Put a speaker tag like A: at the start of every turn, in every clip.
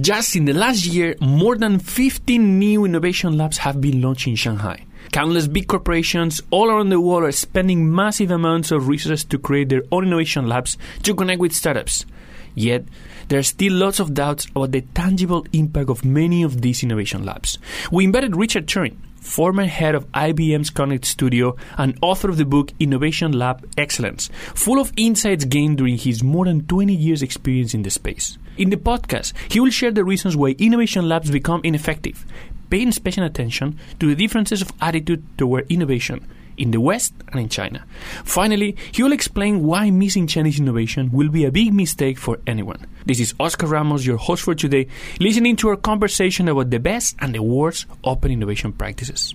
A: Just in the last year, more than 15 new innovation labs have been launched in Shanghai. Countless big corporations all around the world are spending massive amounts of resources to create their own innovation labs to connect with startups. Yet, there are still lots of doubts about the tangible impact of many of these innovation labs. We invited Richard Turrin, former head of IBM's Connect Studio and author of the book Innovation Lab Excellence, full of insights gained during his more than 20 years' experience in the space. In the podcast, he will share the reasons why innovation labs become ineffective, paying special attention to the differences of attitude toward innovation in the West and in China. Finally, he will explain why missing Chinese innovation will be a big mistake for anyone. This is Oscar Ramos, your host for today, listening to our conversation about the best and the worst open innovation practices.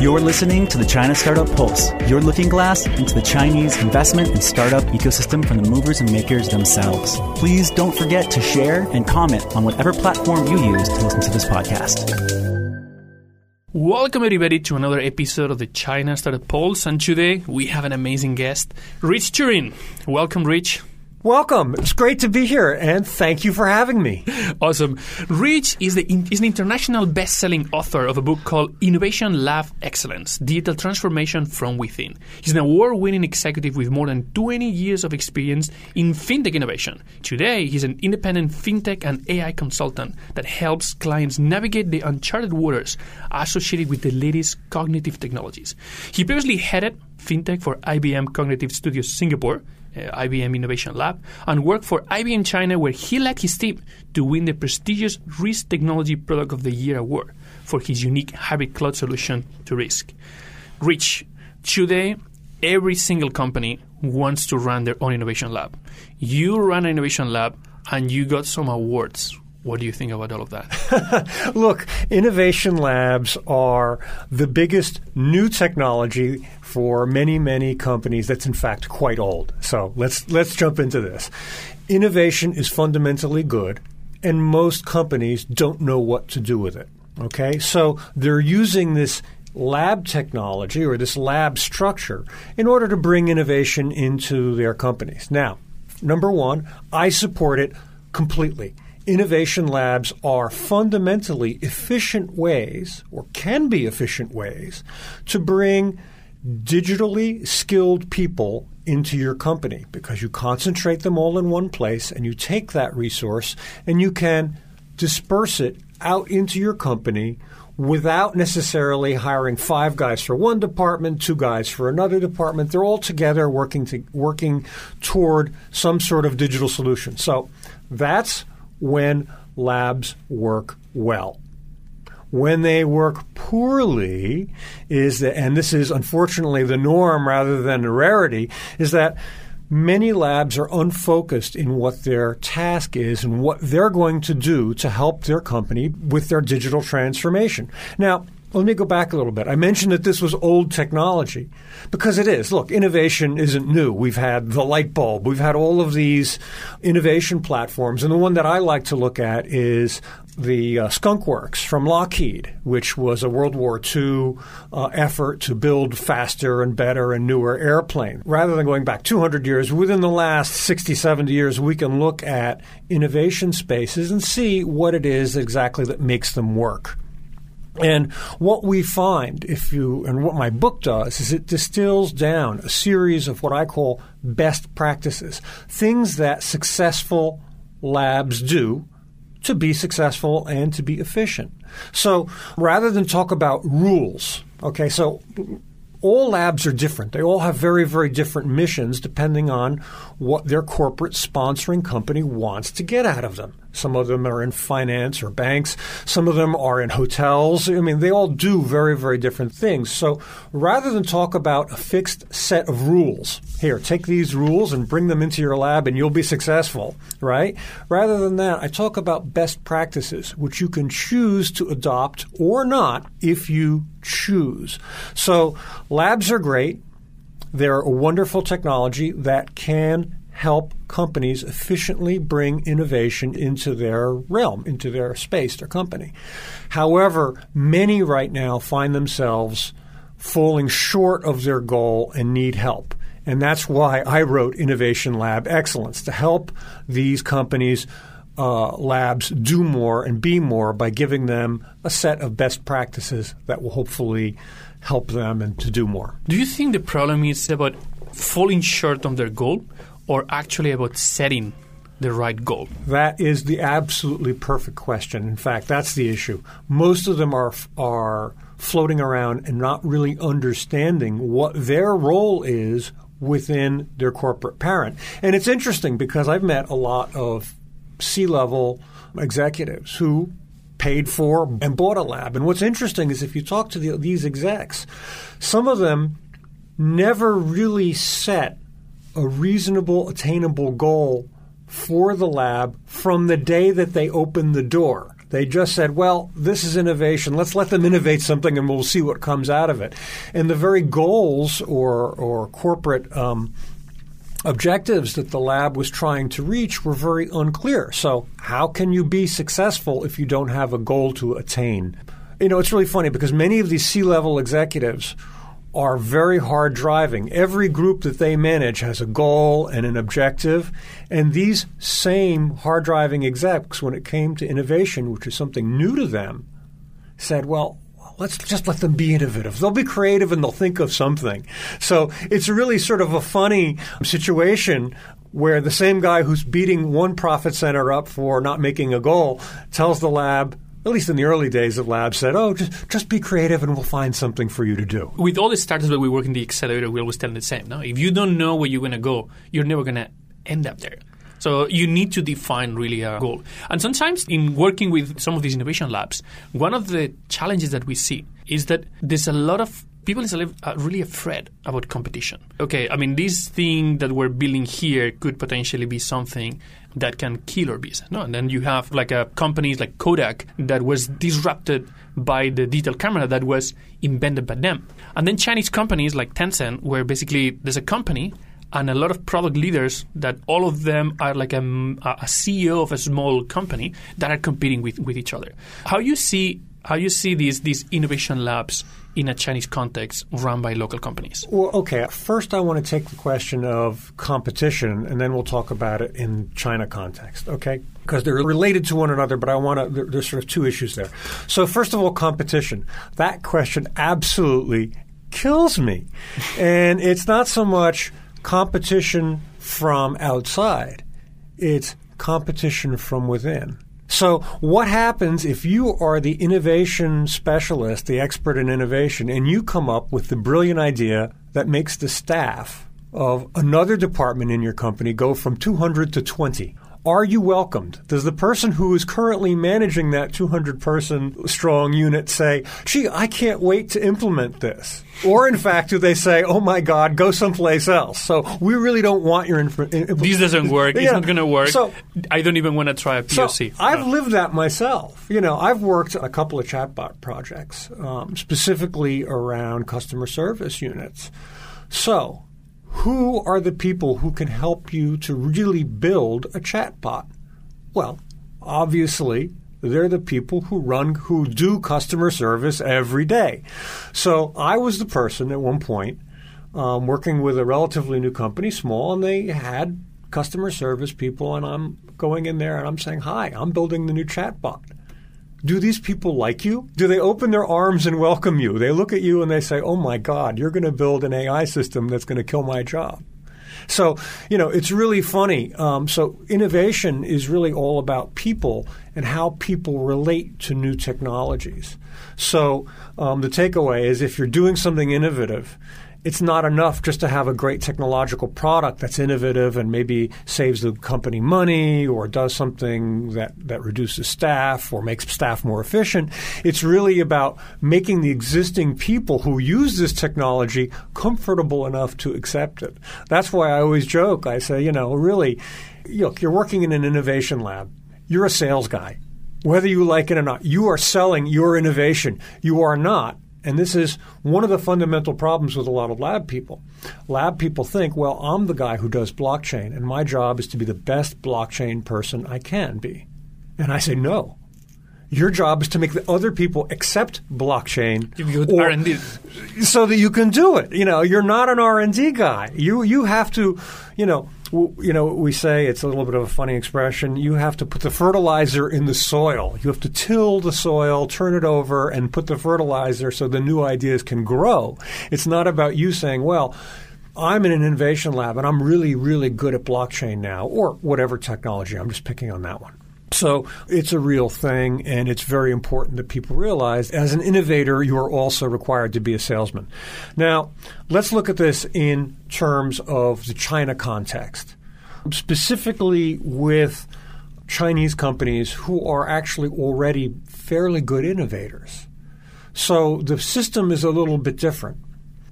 B: You're listening to the China Startup Pulse, your looking glass into the Chinese investment and startup ecosystem from the movers and makers themselves. Please don't forget to share and comment on whatever platform you use to listen to this podcast.
A: Welcome, everybody, to another episode of the China Startup Pulse. And today we have an amazing guest, Rich Turrin. Welcome, Rich.
C: Welcome. It's great to be here, and thank you for having me.
A: Awesome. Rich is, the, is an international best-selling author of a book called Innovation Lab Excellence: Digital Transformation from Within. He's an award-winning executive with more than 20 years of experience in fintech innovation. Today, he's an independent fintech and AI consultant that helps clients navigate the uncharted waters associated with the latest cognitive technologies. He previously headed fintech for IBM Cognitive Studios Singapore Uh, IBM Innovation Lab, and worked for IBM China, where he led his team to win the prestigious RISC Technology Product of the Year award for his unique hybrid cloud solution to RISC. Rich, today, every single company wants to run their own innovation lab. You run an innovation lab, and you got some awards. What do you think about all of that?
C: Look, innovation labs are the biggest new technology for many, many companies that's in fact quite old. So let's let's jump into this. Innovation is fundamentally good, and most companies don't know what to do with it. Okay? So they're using this lab technology or this lab structure in order to bring innovation into their companies. Now, number one, I support it completely innovation labs are fundamentally efficient ways, or can be efficient ways, to bring digitally skilled people into your company because you concentrate them all in one place and you take that resource and you can disperse it out into your company without necessarily hiring five guys for one department, two guys for another department. They're all together working to, working toward some sort of digital solution. So that's when labs work well. When they work poorly is that, and this is unfortunately the norm rather than the rarity, is that many labs are unfocused in what their task is and what they're going to do to help their company with their digital transformation. Now, let me go back a little bit. I mentioned that this was old technology because it is. Look, innovation isn't new. We've had the light bulb. We've had all of these innovation platforms. And the one that I like to look at is the uh, Skunk Works from Lockheed, which was a World War II uh, effort to build faster and better and newer airplane. Rather than going back 200 years, within the last 60, 70 years, we can look at innovation spaces and see what it is exactly that makes them work. And what we find, if you, and what my book does, is it distills down a series of what I call best practices, things that successful labs do to be successful and to be efficient. So rather than talk about rules, okay, so all labs are different. They all have very, very different missions depending on what their corporate sponsoring company wants to get out of them. Some of them are in finance or banks. Some of them are in hotels. I mean, they all do very, very different things. So rather than talk about a fixed set of rules, here, take these rules and bring them into your lab and you'll be successful, right? Rather than that, I talk about best practices, which you can choose to adopt or not if you choose. So labs are great. They're a wonderful technology that can help companies efficiently bring innovation into their realm, into their space, their company. However, many right now find themselves falling short of their goal and need help. And that's why I wrote Innovation Lab Excellence to help these companies. Uh, labs do more and be more by giving them a set of best practices that will hopefully help them and to do more.
A: Do you think the problem is about falling short of their goal or actually about setting the right goal?
C: That is the absolutely perfect question. In fact, that's the issue. Most of them are are floating around and not really understanding what their role is within their corporate parent. And it's interesting because I've met a lot of C-level executives who paid for and bought a lab. And what's interesting is if you talk to the, these execs, some of them never really set a reasonable, attainable goal for the lab from the day that they opened the door. They just said, well, this is innovation. Let's let them innovate something and we'll see what comes out of it. And the very goals or, or corporate um, objectives that the lab was trying to reach were very unclear. So, how can you be successful if you don't have a goal to attain? You know, it's really funny because many of these C level executives are very hard driving. Every group that they manage has a goal and an objective. And these same hard driving execs, when it came to innovation, which is something new to them, said, well, let's just let them be innovative. They'll be creative and they'll think of something. So it's really sort of a funny situation where the same guy who's beating one profit center up for not making a goal tells the lab, at least in the early days of labs, said, "Oh, just just be creative, and we'll find something for you to do."
A: With all the startups that we work in the accelerator, we always tell them the same. No, if you don't know where you're going to go, you're never going to end up there. So you need to define really a goal. And sometimes in working with some of these innovation labs, one of the challenges that we see is that there's a lot of people is really afraid about competition. Okay, I mean, this thing that we're building here could potentially be something that can kill our business. No, and then you have like a companies like Kodak that was disrupted by the digital camera that was invented by them, and then Chinese companies like Tencent, where basically there's a company and a lot of product leaders that all of them are like a, a CEO of a small company that are competing with, with each other. How you see how you see these these innovation labs in a Chinese context run by local companies?
C: Well, okay. First, I want to take the question of competition, and then we'll talk about it in China context. Okay, because they're related to one another, but I want to. There, there's sort of two issues there. So, first of all, competition. That question absolutely kills me, and it's not so much competition from outside, it's competition from within. So, what happens if you are the innovation specialist, the expert in innovation, and you come up with the brilliant idea that makes the staff of another department in your company go from 200 to 20? Are you welcomed? Does the person who is currently managing that 200 person strong unit say, gee, I can't wait to implement this? Or in fact, do they say, oh my God, go someplace else? So we really don't want your information.
A: This doesn't work. Yeah. It's not going to work. So, I don't even want to try a POC.
C: So I've no. lived that myself. You know, I've worked a couple of chatbot projects, um, specifically around customer service units. So who are the people who can help you to really build a chatbot? Well, obviously, they're the people who run, who do customer service every day. So I was the person at one point um, working with a relatively new company, small, and they had customer service people, and I'm going in there and I'm saying, "Hi, I'm building the new chatbot." Do these people like you? Do they open their arms and welcome you? They look at you and they say, oh my God, you're going to build an AI system that's going to kill my job. So, you know, it's really funny. Um, so, innovation is really all about people and how people relate to new technologies. So, um, the takeaway is if you're doing something innovative, it's not enough just to have a great technological product that's innovative and maybe saves the company money or does something that, that reduces staff or makes staff more efficient. It's really about making the existing people who use this technology comfortable enough to accept it. That's why I always joke. I say, you know, really, look, you're working in an innovation lab. You're a sales guy. Whether you like it or not, you are selling your innovation. You are not And this is one of the fundamental problems with a lot of lab people. Lab people think, well, I'm the guy who does blockchain, and my job is to be the best blockchain person I can be. And I say, no. Your job is to make the other people accept blockchain,
A: or, R&D.
C: so that you can do it. You know, you're not an R and D guy. You you have to, you know, you know, we say it's a little bit of a funny expression. You have to put the fertilizer in the soil. You have to till the soil, turn it over, and put the fertilizer so the new ideas can grow. It's not about you saying, well, I'm in an innovation lab and I'm really, really good at blockchain now, or whatever technology. I'm just picking on that one. So it's a real thing, and it's very important that people realize as an innovator, you are also required to be a salesman. Now, let's look at this in terms of the China context, specifically with Chinese companies who are actually already fairly good innovators. So the system is a little bit different,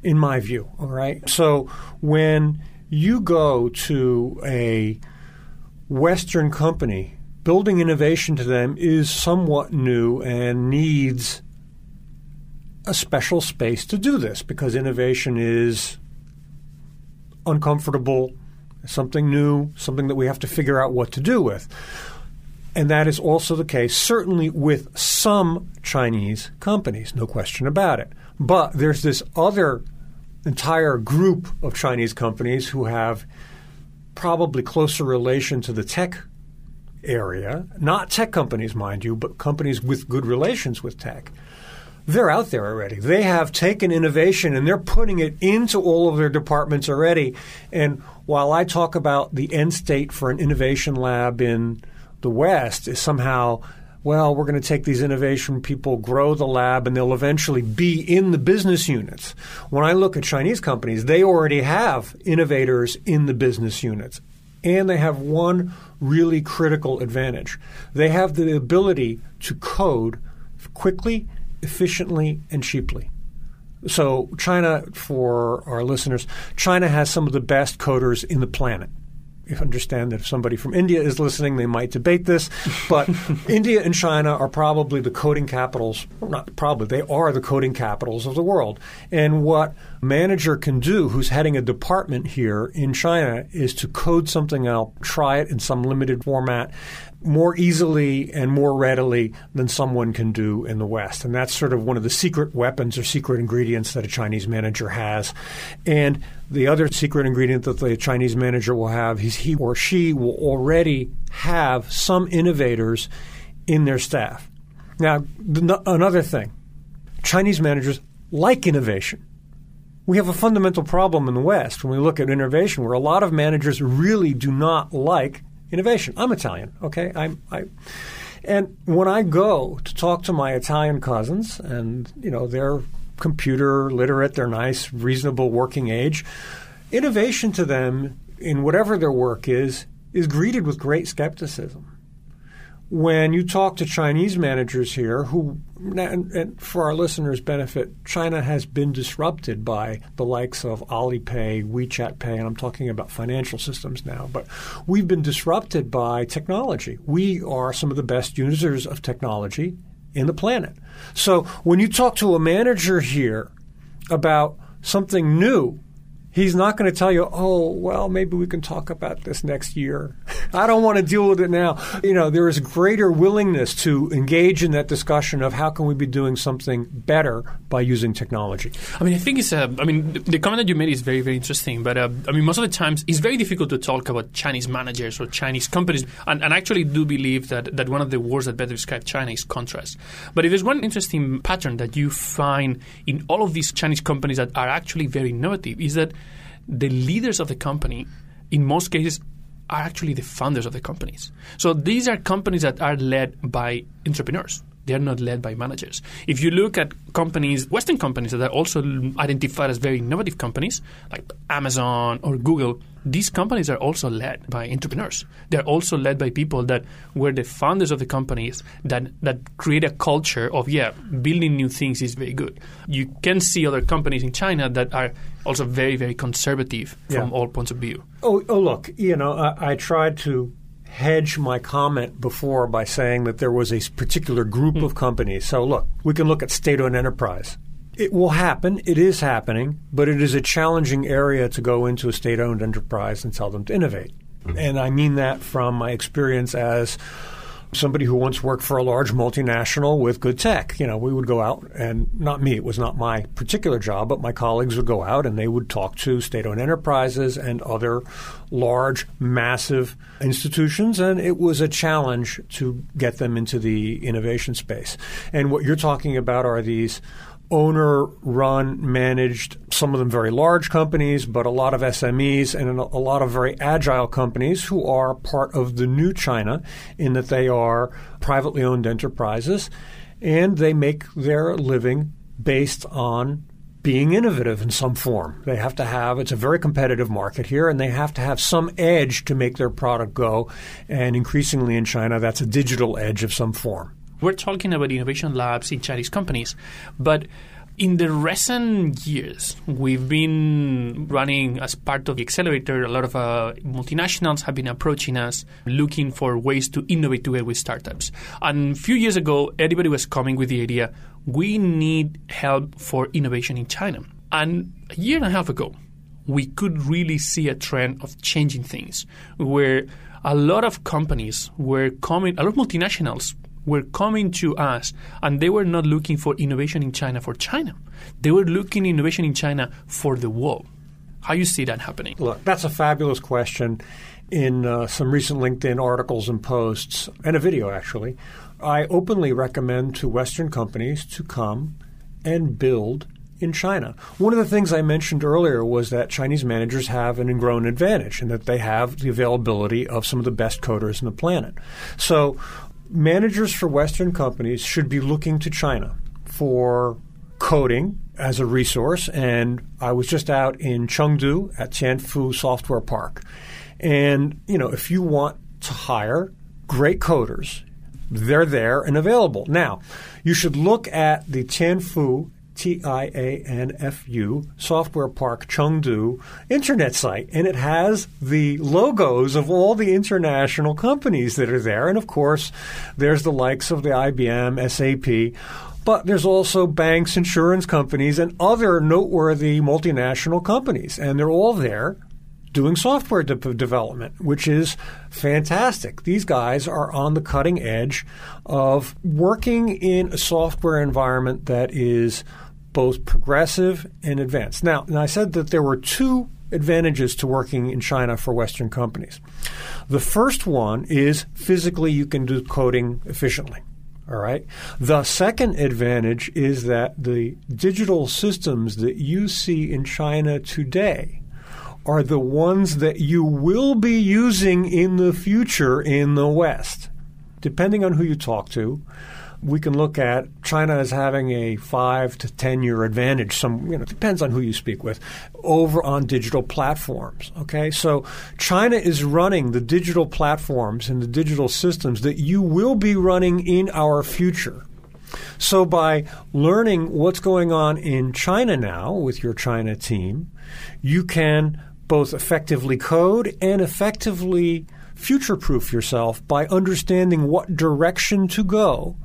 C: in my view. All right. So when you go to a Western company building innovation to them is somewhat new and needs a special space to do this because innovation is uncomfortable, something new, something that we have to figure out what to do with. And that is also the case, certainly with some Chinese companies, no question about it. But there's this other entire group of Chinese companies who have probably closer relation to the tech area, not tech companies, mind you, but companies with good relations with tech, they're out there already. They have taken innovation and they're putting it into all of their departments already. And while I talk about the end state for an innovation lab in the West is somehow well, we're going to take these innovation people, grow the lab, and they'll eventually be in the business units. When I look at Chinese companies, they already have innovators in the business units. And they have one really critical advantage. They have the ability to code quickly, efficiently, and cheaply. So, China, for our listeners, China has some of the best coders in the planet. Understand that if somebody from India is listening, they might debate this. But India and China are probably the coding capitals, not probably, they are the coding capitals of the world. And what manager can do who's heading a department here in China is to code something out, try it in some limited format, more easily and more readily than someone can do in the West. And that's sort of one of the secret weapons or secret ingredients that a Chinese manager has. And the other secret ingredient that the Chinese manager will have is he or she will already have some innovators in their staff. Now, another thing Chinese managers like innovation. We have a fundamental problem in the West when we look at innovation where a lot of managers really do not like innovation. I'm Italian, okay? I'm, I, and when I go to talk to my Italian cousins, and you know they're computer literate, they're nice, reasonable working age, innovation to them in whatever their work is is greeted with great skepticism when you talk to Chinese managers here, who, and for our listeners' benefit, China has been disrupted by the likes of Alipay, WeChat Pay, and I'm talking about financial systems now, but we've been disrupted by technology. We are some of the best users of technology in the planet. So when you talk to a manager here about something new, he's not going to tell you, oh, well, maybe we can talk about this next year. I don't want to deal with it now. You know, there is greater willingness to engage in that discussion of how can we be doing something better by using technology.
A: I mean, I think it's, uh, I mean, the, comment that you made is very, very interesting. But, uh, I mean, most of the times it's very difficult to talk about Chinese managers or Chinese companies. And, and I actually do believe that, that one of the words that better describe China is contrast. But if there's one interesting pattern that you find in all of these Chinese companies that are actually very innovative is that the leaders of the company, in most cases, are actually the founders of the companies. So these are companies that are led by entrepreneurs. They are not led by managers. If you look at companies, Western companies that are also identified as very innovative companies, like Amazon or Google, these companies are also led by entrepreneurs. They're also led by people that were the founders of the companies that, that create a culture of, yeah, building new things is very good. You can see other companies in China that are also very, very conservative from yeah. all points of view.
C: Oh, oh look, you know, I, I tried to hedge my comment before by saying that there was a particular group mm. of companies. So look, we can look at state-owned enterprise. It will happen. It is happening, but it is a challenging area to go into a state owned enterprise and tell them to innovate. And I mean that from my experience as somebody who once worked for a large multinational with good tech. You know, we would go out and not me, it was not my particular job, but my colleagues would go out and they would talk to state owned enterprises and other large, massive institutions. And it was a challenge to get them into the innovation space. And what you're talking about are these owner run, managed, some of them very large companies, but a lot of SMEs and a lot of very agile companies who are part of the new China in that they are privately owned enterprises and they make their living based on being innovative in some form. They have to have, it's a very competitive market here, and they have to have some edge to make their product go. And increasingly in China, that's a digital edge of some form.
A: We're talking about innovation labs in Chinese companies, but in the recent years, we've been running as part of the accelerator. A lot of uh, multinationals have been approaching us looking for ways to innovate together with startups. And a few years ago, everybody was coming with the idea we need help for innovation in China. And a year and a half ago, we could really see a trend of changing things where a lot of companies were coming, a lot of multinationals were coming to us and they were not looking for innovation in China for China. They were looking innovation in China for the world. How you see that happening?
C: Look, that's a fabulous question. In uh, some recent LinkedIn articles and posts, and a video actually, I openly recommend to Western companies to come and build in China. One of the things I mentioned earlier was that Chinese managers have an ingrown advantage and that they have the availability of some of the best coders in the planet. So managers for Western companies should be looking to China for coding as a resource. And I was just out in Chengdu at Tianfu Software Park. And, you know, if you want to hire great coders, they're there and available. Now, you should look at the Tianfu T I A N F U Software Park Chengdu internet site, and it has the logos of all the international companies that are there. And of course, there's the likes of the IBM, SAP. But there's also banks, insurance companies, and other noteworthy multinational companies. And they're all there doing software de- development, which is fantastic. These guys are on the cutting edge of working in a software environment that is both progressive and advanced. Now, and I said that there were two advantages to working in China for Western companies. The first one is physically you can do coding efficiently. All right. The second advantage is that the digital systems that you see in China today are the ones that you will be using in the future in the West. Depending on who you talk to, we can look at China as having a five to ten year advantage. Some you know depends on who you speak with over on digital platforms. Okay, so China is running the digital platforms and the digital systems that you will be running in our future. So by learning what's going on in China now with your China team, you can both effectively code and effectively future proof yourself by understanding what direction to go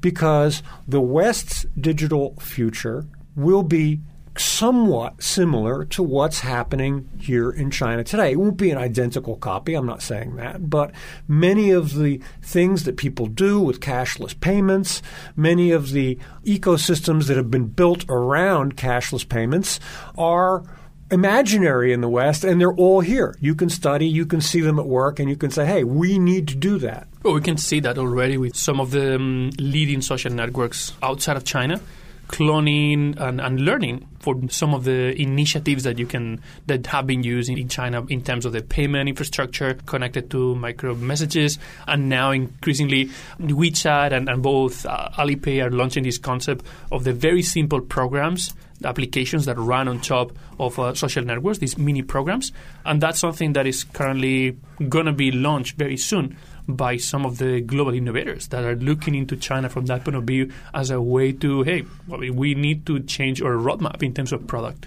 C: because the West's digital future will be somewhat similar to what's happening here in China today. It won't be an identical copy, I'm not saying that, but many of the things that people do with cashless payments, many of the ecosystems that have been built around cashless payments are imaginary in the West, and they're all here. You can study, you can see them at work, and you can say, hey, we need to do that.
A: Well, we can see that already with some of the um, leading social networks outside of China cloning and, and, learning for some of the initiatives that you can that have been used in China in terms of the payment infrastructure connected to micro messages, and now increasingly WeChat and, and both uh, Alipay are launching this concept of the very simple programs applications that run on top of uh, social networks, these mini programs. And that's something that is currently going to be launched very soon by some of the global innovators that are looking into China from that point of view as a way to, hey, we need to change our roadmap in terms of product.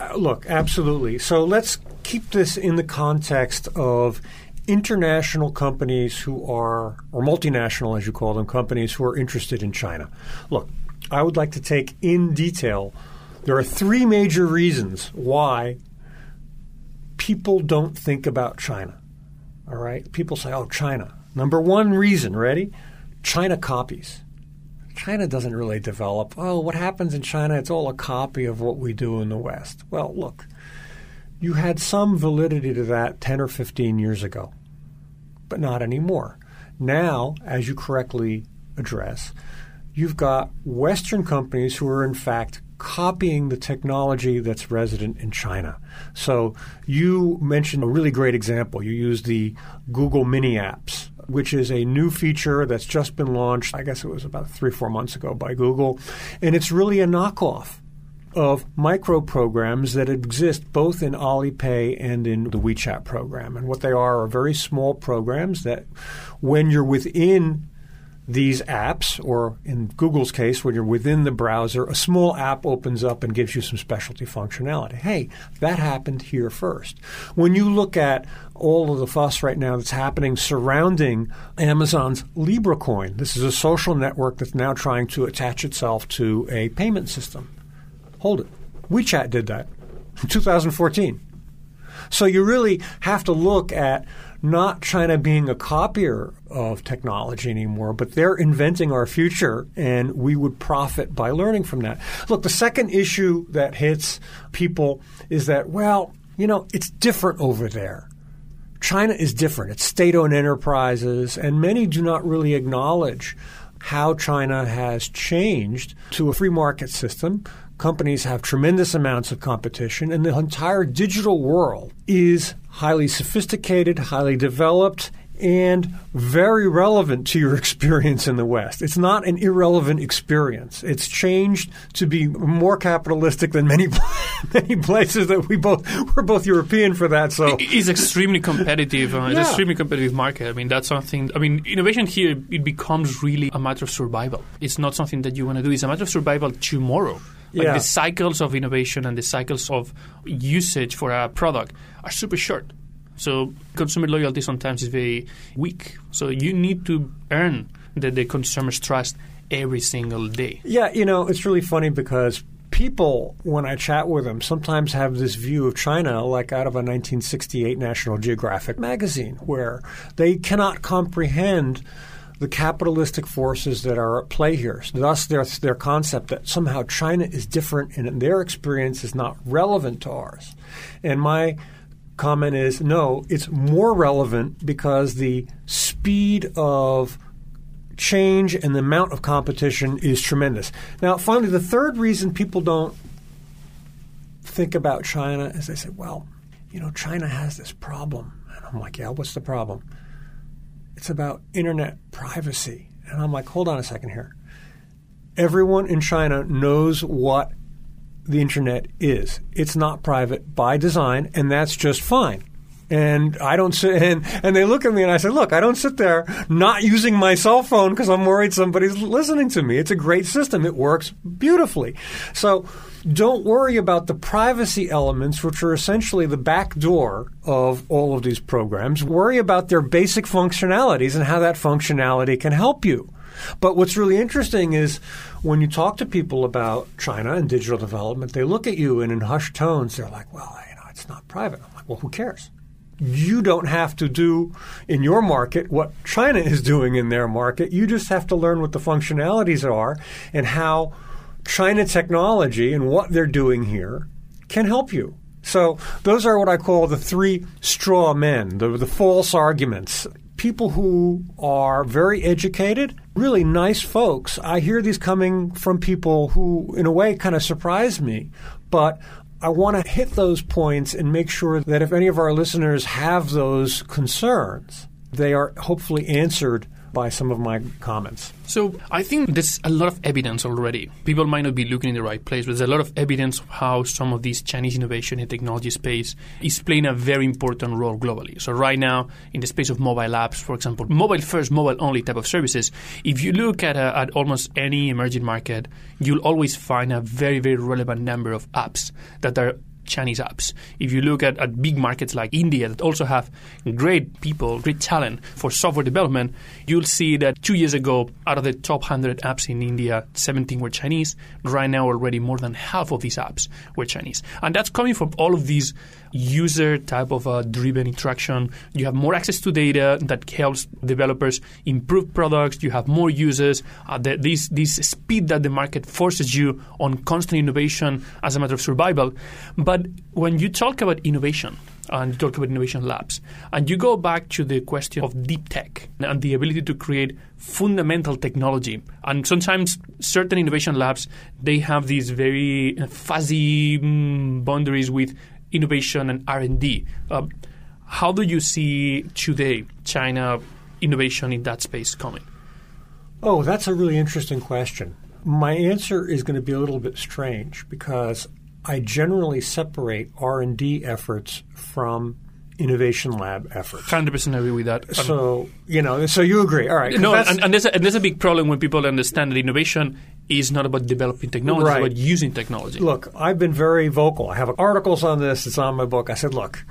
C: Uh, look, absolutely. So let's keep this in the context of international companies who are, or multinational as you call them, companies who are interested in China. Look, I would like to take in detail. There are three major reasons why people don't think about China. All right? People say, oh, China. Number one reason, ready? China copies. China doesn't really develop. Oh, what happens in China? It's all a copy of what we do in the West. Well, look, you had some validity to that 10 or 15 years ago, but not anymore. Now, as you correctly address, you've got Western companies who are, in fact, copying the technology that's resident in China. So you mentioned a really great example. You used the Google Mini apps which is a new feature that's just been launched. I guess it was about three, four months ago by Google. And it's really a knockoff of micro programs that exist both in Alipay and in the WeChat program. And what they are are very small programs that, when you're within these apps, or in Google's case, when you're within the browser, a small app opens up and gives you some specialty functionality. Hey, that happened here first. When you look at all of the fuss right now that's happening surrounding Amazon's Libra coin, this is a social network that's now trying to attach itself to a payment system. Hold it. WeChat did that in 2014. So you really have to look at not China being a copier of technology anymore, but they're inventing our future, and we would profit by learning from that. Look, the second issue that hits people is that, well, you know, it's different over there. China is different. It's state owned enterprises, and many do not really acknowledge how China has changed to a free market system companies have tremendous amounts of competition, and the entire digital world is highly sophisticated, highly developed, and very relevant to your experience in the West. It's not an irrelevant experience. It's changed to be more capitalistic than many many places that we both we're both European for that. So
A: it's extremely competitive. Uh, it's
C: Yeah.
A: an extremely competitive market. I mean, that's something. I mean, innovation here it becomes really a matter of survival. It's not something that you want to do. It's a matter of survival tomorrow. Like
C: Yeah.
A: the cycles of innovation and the cycles of usage for a product are super short. So consumer loyalty sometimes is very weak. So you need to earn the, the consumer's trust every single day.
C: Yeah, you know, it's really funny because people, when I chat with them, sometimes have this view of China like out of a 1968 National Geographic magazine, where they cannot comprehend the capitalistic forces that are at play here. So thus, their, their concept that somehow China is different and their experience is not relevant to ours. And my comment is no, it's more relevant because the speed of change and the amount of competition is tremendous. Now, finally, the third reason people don't think about China is they say, well, you know, China has this problem. And I'm like, yeah, what's the problem? It's about internet privacy. And I'm like, hold on a second here. Everyone in China knows what the internet is. It's not private by design, and that's just fine. And I don't sit and, and they look at me and I say, look, I don't sit there not using my cell phone because I'm worried somebody's listening to me. It's a great system. It works beautifully. So don't worry about the privacy elements, which are essentially the back door of all of these programs. Worry about their basic functionalities and how that functionality can help you. But what's really interesting is when you talk to people about China and digital development, they look at you and in hushed tones, they're like, well, you know, it's not private. I'm like, well, who cares? You don't have to do in your market what China is doing in their market. You just have to learn what the functionalities are and how China technology and what they're doing here can help you. So those are what I call the three straw men, the, the false arguments. People who are very educated, really nice folks. I hear these coming from people who, in a way, kind of surprise me. But I want to hit those points and make sure that if any of our listeners have those concerns, they are hopefully answered by some of my comments.
A: So I think there's a lot of evidence already. People might not be looking in the right place, but there's a lot of evidence of how some of these Chinese innovation and technology space is playing a very important role globally. So right now, in the space of mobile apps, for example, mobile first, mobile only type of services, if you look at, a, at almost any emerging market, you'll always find a very, very relevant number of apps that are Chinese apps. If you look at, at big markets like India that also have great people, great talent for software development, you'll see that two years ago, out of the top 100 apps in India, 17 were Chinese. Right now, already more than half of these apps were Chinese. And that's coming from all of these user type of uh, driven interaction. You have more access to data that helps developers improve products. You have more users. Uh, the, this, this speed that the market forces you on constant innovation as a matter of survival. But when you talk about innovation, and you talk about innovation labs. And you go back to the question of deep tech and the ability to create fundamental technology. And sometimes certain innovation labs they have these very fuzzy mm, boundaries with innovation and R&D. Uh, how do you see today China innovation in that space coming?
C: Oh, that's a really interesting question. My answer is going to be a little bit strange because I generally separate R&D efforts from innovation lab efforts.
A: Hundred percent agree with that.
C: So you know, so you agree, all right?
A: No, and, and, there's a, and there's a big problem when people understand that innovation is not about developing technology,
C: right.
A: about using technology.
C: Look, I've been very vocal. I have articles on this. It's on my book. I said, look,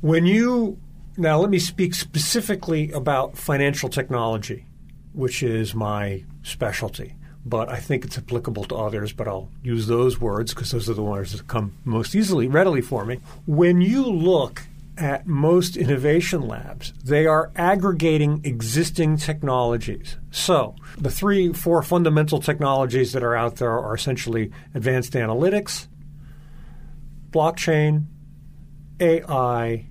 C: when you now let me speak specifically about financial technology, which is my specialty but I think it's applicable to others, but I'll use those words because those are the ones that come most easily, readily for me. When you look at most innovation labs, they are aggregating existing technologies. So, the three, four fundamental technologies that are out there are essentially advanced analytics, blockchain, AI,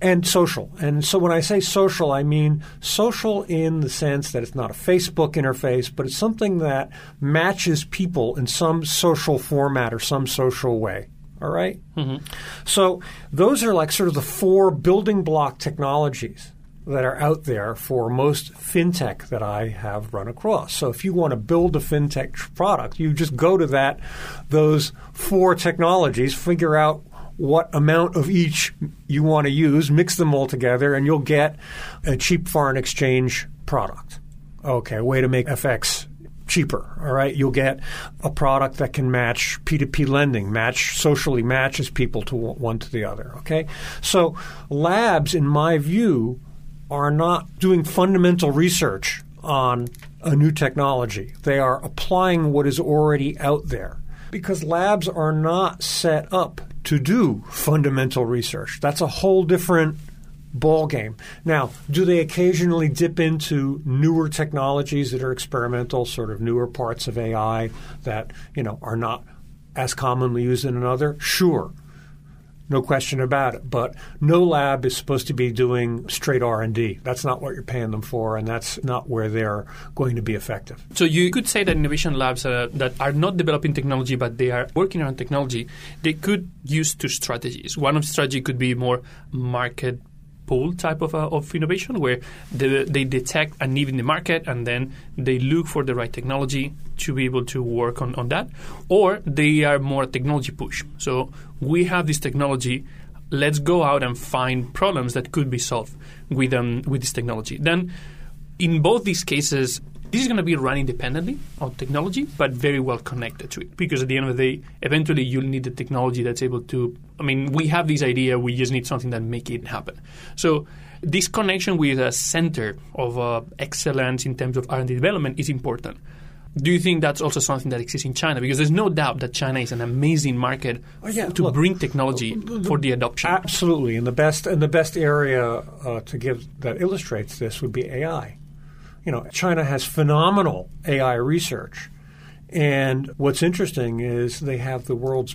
C: and social. And so when I say social, I mean social in the sense that it's not a Facebook interface, but it's something that matches people in some social format or some social way. All right?
A: mm-hmm.
C: So those are like sort of the four building block technologies that are out there for most fintech that I have run across. So if you want to build a fintech product, you just go to that those four technologies, figure out what amount of each you want to use, mix them all together, and you'll get a cheap foreign exchange product. Okay, way to make FX cheaper. All right, you'll get a product that can match P2P lending, match socially matches people to one to the other. Okay, so labs, in my view, are not doing fundamental research on a new technology. They are applying what is already out there because labs are not set up to do fundamental research. That's a whole different ball game. Now, do they occasionally dip into newer technologies that are experimental, sort of newer parts of AI that, you know, are not as commonly used in another? Sure. No question about it. But no lab is supposed to be doing straight R&D. That's not what you're paying them for, and that's not where they're going to be effective.
A: So you could say that innovation labs uh, that are not developing technology, but they are working on technology, they could use two strategies. One of strategy could be more market pull type of, uh, of innovation where they detect a need in the market and then they look for the right technology to be able to work on, on that. Or they are more technology push. So we have this technology. Let's go out and find problems that could be solved with um, with this technology. Then, in both these cases, this is going to be run independently of technology, but very well connected to it. Because at the end of the day, eventually you'll need the technology that's able to. I mean, we have this idea. We just need something that make it happen. So this connection with a center of uh, excellence in terms of R&D development is important. Do you think that's also something that exists in China? Because there's no doubt that China is an amazing market
C: oh, yeah.
A: to
C: Look,
A: bring technology
C: the,
A: for the adoption.
C: Absolutely, and the best and the best area uh, to give that illustrates this would be AI you know, China has phenomenal AI research. And what's interesting is they have the world's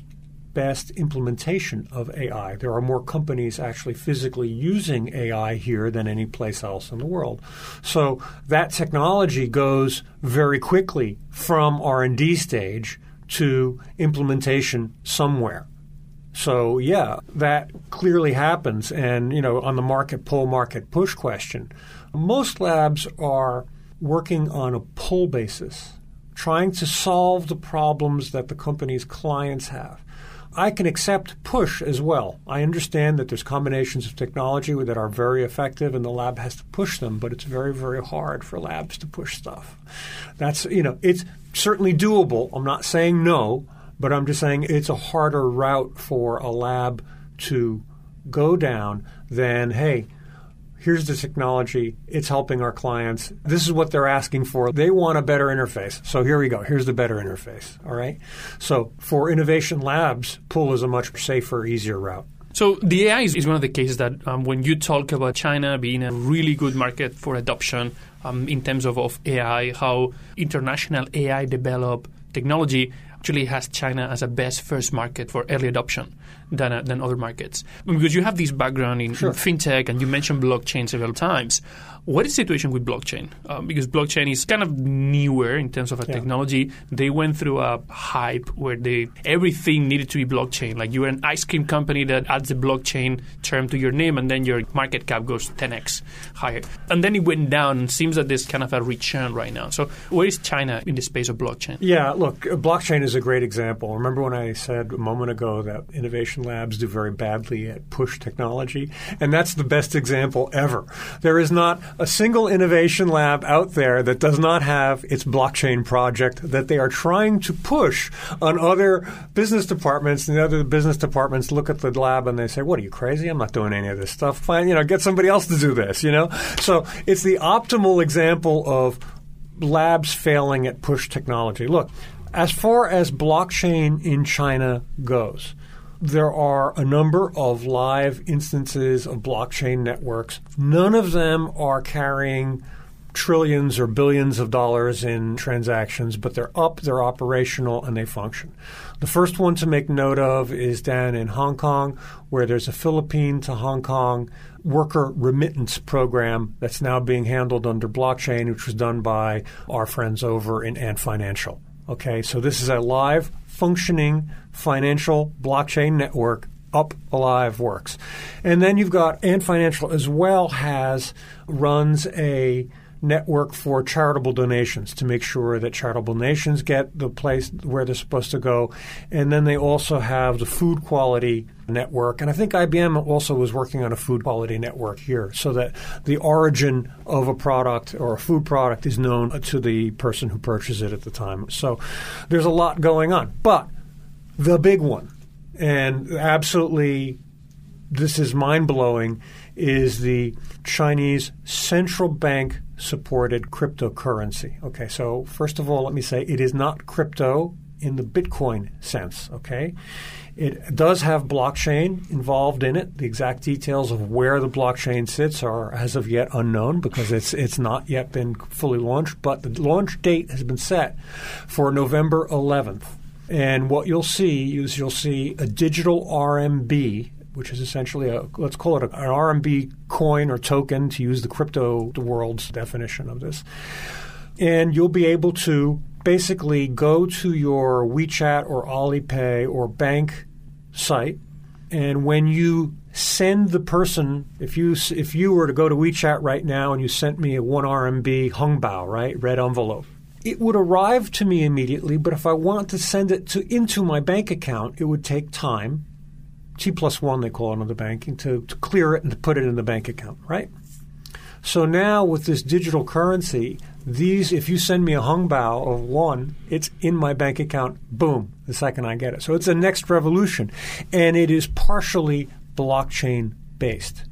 C: best implementation of AI. There are more companies actually physically using AI here than any place else in the world. So that technology goes very quickly from R&D stage to implementation somewhere. So yeah, that clearly happens and you know on the market pull market push question, most labs are working on a pull basis, trying to solve the problems that the company's clients have. I can accept push as well. I understand that there's combinations of technology that are very effective and the lab has to push them, but it's very, very hard for labs to push stuff. That's, you know, it's certainly doable. I'm not saying no, but I'm just saying it's a harder route for a lab to go down than, hey, here's the technology, it's helping our clients. This is what they're asking for. They want a better interface. So here we go. Here's the better interface. All right. So for innovation labs, pull is a much safer, easier route.
A: So the AI is, is one of the cases that um, when you talk about China being a really good market for adoption um, in terms of, of AI, how international AI develop technology actually has China as a best first market for early adoption than, uh, than other markets. Because you have this background in,
C: Sure.
A: in fintech and you mentioned blockchain several times. What is the situation with blockchain? Um, because blockchain is kind of newer in terms of a
C: Yeah.
A: technology. They went through a hype where they everything needed to be blockchain. Like you're an ice cream company that adds the blockchain term to your name, and then your market cap goes 10x higher. And then it went down. and Seems that there's kind of a return right now. So where is China in the space of blockchain?
C: Yeah, look, uh, blockchain is a great example. Remember when I said a moment ago that innovation labs do very badly at push technology? And that's the best example ever. There is not a single innovation lab out there that does not have its blockchain project that they are trying to push on other business departments. And the other business departments look at the lab and they say, What are you crazy? I'm not doing any of this stuff. Fine, you know, get somebody else to do this, you know? So it's the optimal example of labs failing at push technology. Look, as far as blockchain in China goes, there are a number of live instances of blockchain networks. None of them are carrying trillions or billions of dollars in transactions, but they're up, they're operational, and they function. The first one to make note of is down in Hong Kong, where there's a Philippine to Hong Kong worker remittance program that's now being handled under blockchain, which was done by our friends over in Ant Financial. Okay, so this is a live, functioning financial blockchain network up alive works. And then you've got Ant Financial as well has runs a network for charitable donations to make sure that charitable donations get the place where they're supposed to go. And then they also have the food quality network. And I think IBM also was working on a food quality network here so that the origin of a product or a food product is known to the person who purchased it at the time. So there's a lot going on. But the big one, and absolutely this is mind blowing, is the Chinese central bank supported cryptocurrency. Okay, so first of all, let me say it is not crypto in the Bitcoin sense. Okay, it does have blockchain involved in it. The exact details of where the blockchain sits are as of yet unknown because it's it's not yet been fully launched. But the launch date has been set for November 11th. And what you'll see is you'll see a digital RMB, which is essentially a let's call it a, an RMB coin or token to use the crypto the world's definition of this. And you'll be able to basically go to your WeChat or Alipay or bank site, and when you send the person, if you if you were to go to WeChat right now and you sent me a one RMB Hongbao, right, red envelope, it would arrive to me immediately. But if I want to send it to into my bank account, it would take time. T plus one, they call it on the banking, to, to clear it and to put it in the bank account, right? So now with this digital currency, these if you send me a Hongbao of one, it's in my bank account, boom, the second I get it. So it's the next revolution. And it is partially blockchain based.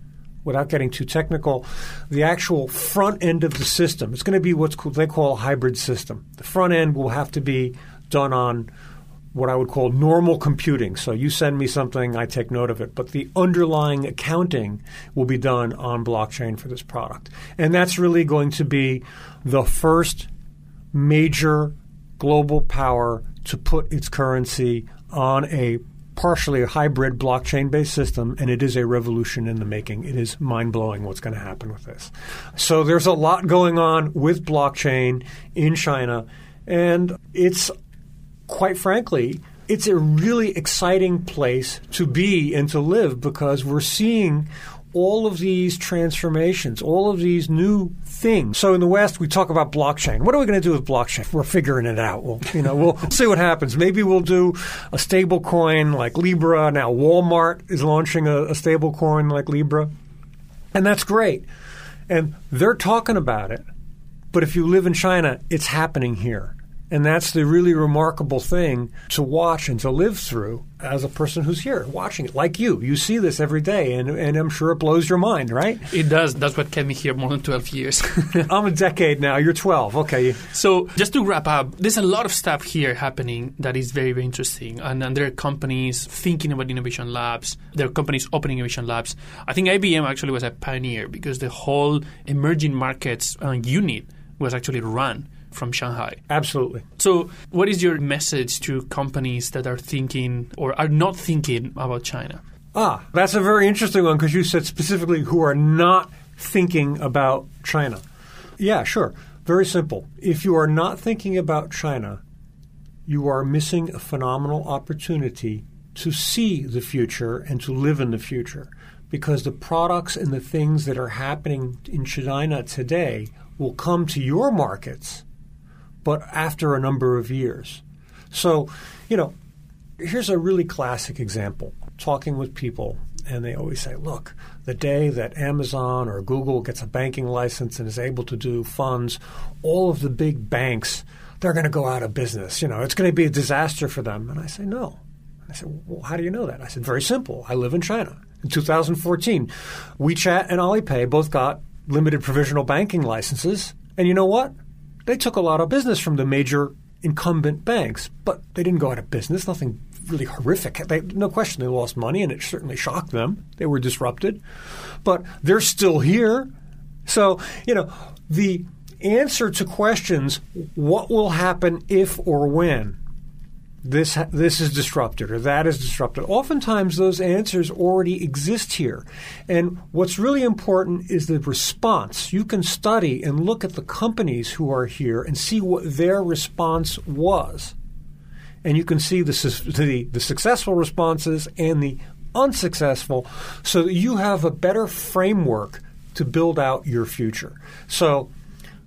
C: Without getting too technical, the actual front end of the system, it's going to be what's called, they call a hybrid system. The front end will have to be done on what I would call normal computing. So you send me something, I take note of it. But the underlying accounting will be done on blockchain for this product. And that's really going to be the first major global power to put its currency on a partially a hybrid blockchain based system, and it is a revolution in the making. It is mind blowing what's going to happen with this. So there's a lot going on with blockchain in China, and it's quite frankly, it's a really exciting place to be and to live because we're seeing all of these transformations, all of these new things. So in the West, we talk about blockchain. What are we going to do with blockchain? We're figuring it out. We'll, you know, we'll see what happens. Maybe we'll do a stable coin like Libra. Now Walmart is launching a, a stable coin like Libra. And that's great. And they're talking about it. But if you live in China, it's happening here. And that's the really remarkable thing to watch and to live through as a person who's here watching it, like you. You see this every day, and, and I'm sure it blows your mind, right?
A: It does. That's what kept me here more than 12 years.
C: I'm a decade now. You're 12. Okay.
A: So, just to wrap up, there's a lot of stuff here happening that is very, very interesting. And, and there are companies thinking about innovation labs, there are companies opening innovation labs. I think IBM actually was a pioneer because the whole emerging markets uh, unit was actually run from Shanghai.
C: Absolutely.
A: So, what is your message to companies that are thinking or are not thinking about China?
C: Ah, that's a very interesting one because you said specifically who are not thinking about China. Yeah, sure. Very simple. If you are not thinking about China, you are missing a phenomenal opportunity to see the future and to live in the future because the products and the things that are happening in China today will come to your markets but after a number of years. So, you know, here's a really classic example talking with people, and they always say, look, the day that Amazon or Google gets a banking license and is able to do funds, all of the big banks, they're going to go out of business. You know, it's going to be a disaster for them. And I say, no. I said, well, how do you know that? I said, very simple. I live in China. In 2014, WeChat and Alipay both got limited provisional banking licenses. And you know what? They took a lot of business from the major incumbent banks, but they didn't go out of business. Nothing really horrific. They, no question, they lost money, and it certainly shocked them. They were disrupted, but they're still here. So you know the answer to questions: what will happen if or when this this is disrupted or that is disrupted. Oftentimes, those answers already exist here, and what's really important is the response. You can study and look at the companies who are here and see what their response was, and you can see the the, the successful responses and the unsuccessful, so that you have a better framework to build out your future. So,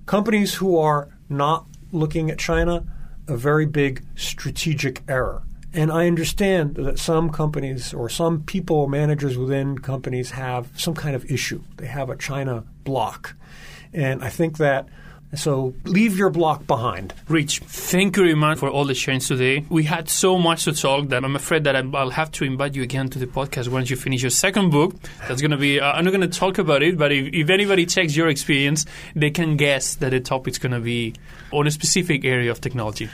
C: companies who are not looking at China a very big strategic error. And I understand that some companies or some people, managers within companies, have some kind of issue. They have a China block. And I think that so leave your block behind.
A: Rich, thank you very much for all the sharing today. We had so much to talk that I'm afraid that I'll have to invite you again to the podcast once you finish your second book. That's going to be, uh, I'm not going to talk about it, but if, if anybody checks your experience, they can guess that the topic's going to be on a specific area of technology.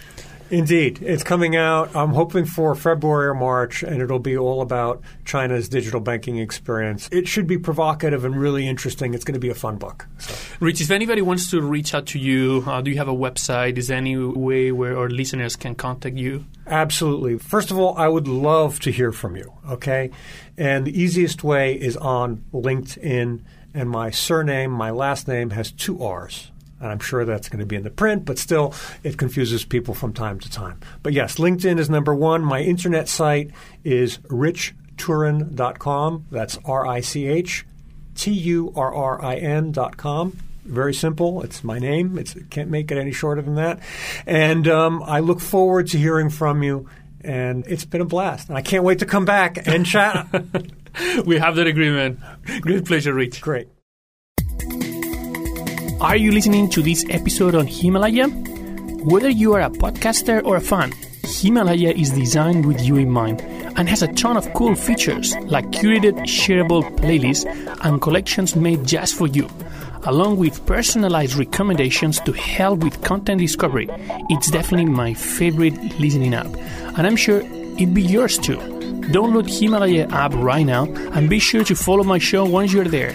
C: Indeed. It's coming out, I'm hoping for February or March, and it'll be all about China's digital banking experience. It should be provocative and really interesting. It's going to be a fun book. So.
A: Rich, if anybody wants to reach out to you, uh, do you have a website? Is there any way where our listeners can contact you?
C: Absolutely. First of all, I would love to hear from you, okay? And the easiest way is on LinkedIn, and my surname, my last name, has two R's. And I'm sure that's going to be in the print, but still, it confuses people from time to time. But yes, LinkedIn is number one. My internet site is richturrin.com. That's R I C H T U R R I N.com. Very simple. It's my name. It's can't make it any shorter than that. And um, I look forward to hearing from you. And it's been a blast. And I can't wait to come back and chat.
A: we have that agreement. Great pleasure, Rich.
C: Great.
A: Are you listening to this episode on Himalaya? Whether you are a podcaster or a fan, Himalaya is designed with you in mind and has a ton of cool features like curated shareable playlists and collections made just for you, along with personalized recommendations to help with content discovery. It's definitely my favorite listening app, and I'm sure it'd be yours too. Download Himalaya app right now and be sure to follow my show once you're there.